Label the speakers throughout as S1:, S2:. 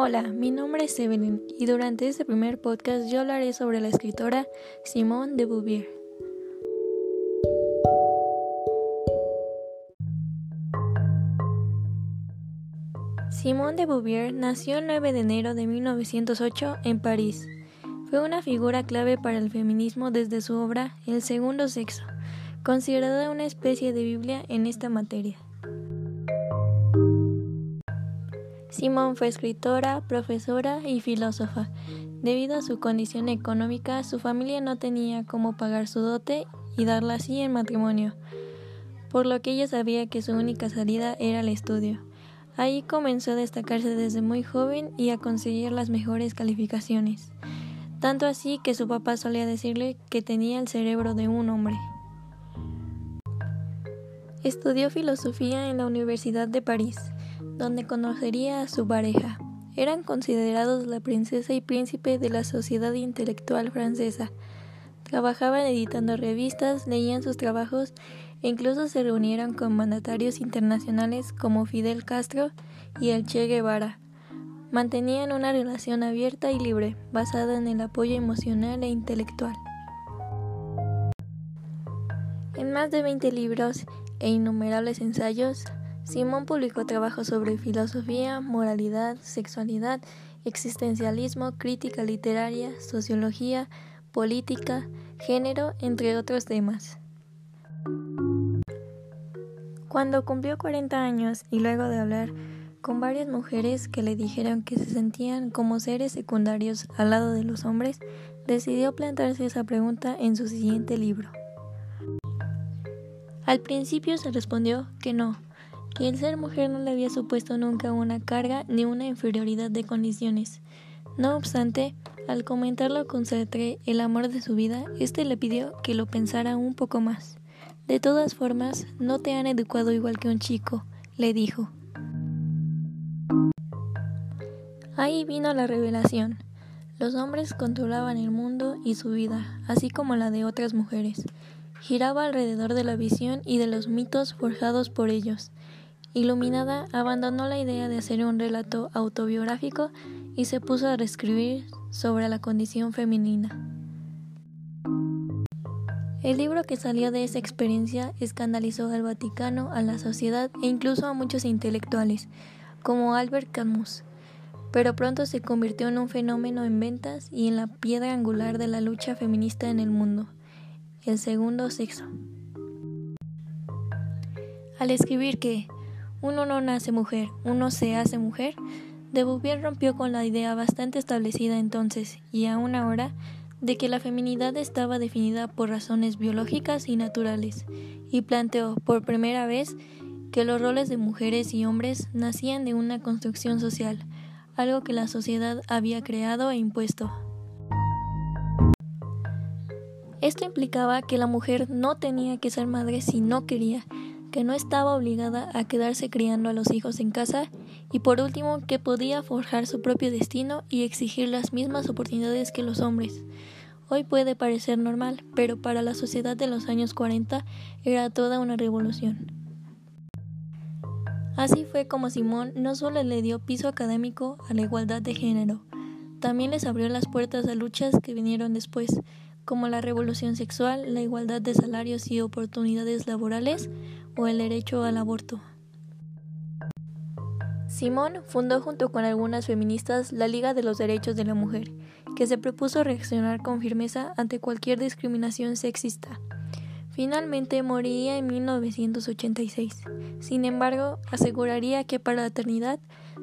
S1: Hola, mi nombre es Evelyn y durante este primer podcast yo hablaré sobre la escritora Simone de Beauvoir. Simone de Beauvoir nació el 9 de enero de 1908 en París. Fue una figura clave para el feminismo desde su obra El segundo sexo, considerada una especie de Biblia en esta materia. Simone fue escritora, profesora y filósofa. Debido a su condición económica, su familia no tenía cómo pagar su dote y darla así en matrimonio, por lo que ella sabía que su única salida era el estudio. Ahí comenzó a destacarse desde muy joven y a conseguir las mejores calificaciones, tanto así que su papá solía decirle que tenía el cerebro de un hombre. Estudió filosofía en la Universidad de París, donde conocería a su pareja. Eran considerados la princesa y príncipe de la sociedad intelectual francesa. Trabajaban editando revistas, leían sus trabajos e incluso se reunieron con mandatarios internacionales como Fidel Castro y el Che Guevara. Mantenían una relación abierta y libre, basada en el apoyo emocional e intelectual. En más de 20 libros e innumerables ensayos, Simón publicó trabajos sobre filosofía, moralidad, sexualidad, existencialismo, crítica literaria, sociología, política, género, entre otros temas. Cuando cumplió 40 años y luego de hablar con varias mujeres que le dijeron que se sentían como seres secundarios al lado de los hombres, decidió plantarse esa pregunta en su siguiente libro. Al principio se respondió que no, que el ser mujer no le había supuesto nunca una carga ni una inferioridad de condiciones. No obstante, al comentarlo con Sartre, el amor de su vida, éste le pidió que lo pensara un poco más. De todas formas, no te han educado igual que un chico, le dijo. Ahí vino la revelación. Los hombres controlaban el mundo y su vida, así como la de otras mujeres. Giraba alrededor de la visión y de los mitos forjados por ellos. Iluminada, abandonó la idea de hacer un relato autobiográfico y se puso a reescribir sobre la condición femenina. El libro que salió de esa experiencia escandalizó al Vaticano, a la sociedad e incluso a muchos intelectuales, como Albert Camus, pero pronto se convirtió en un fenómeno en ventas y en la piedra angular de la lucha feminista en el mundo, el segundo sexo. Al escribir que uno no nace mujer, uno se hace mujer, de Bouvier rompió con la idea bastante establecida entonces y aún ahora de que la feminidad estaba definida por razones biológicas y naturales, y planteó por primera vez que los roles de mujeres y hombres nacían de una construcción social, algo que la sociedad había creado e impuesto. Esto implicaba que la mujer no tenía que ser madre si no quería, que no estaba obligada a quedarse criando a los hijos en casa y por último que podía forjar su propio destino y exigir las mismas oportunidades que los hombres. Hoy puede parecer normal, pero para la sociedad de los años 40 era toda una revolución. Así fue como Simón no solo le dio piso académico a la igualdad de género, también les abrió las puertas a luchas que vinieron después, como la revolución sexual, la igualdad de salarios y oportunidades laborales o el derecho al aborto. Simón fundó junto con algunas feministas la Liga de los Derechos de la Mujer, que se propuso reaccionar con firmeza ante cualquier discriminación sexista. Finalmente moriría en 1986. Sin embargo, aseguraría que para la eternidad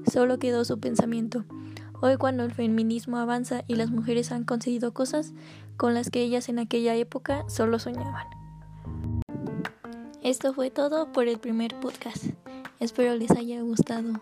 S1: solo quedó su pensamiento. Hoy cuando el feminismo avanza y las mujeres han conseguido cosas con las que ellas en aquella época solo soñaban. Esto fue todo por el primer podcast. Espero les haya gustado.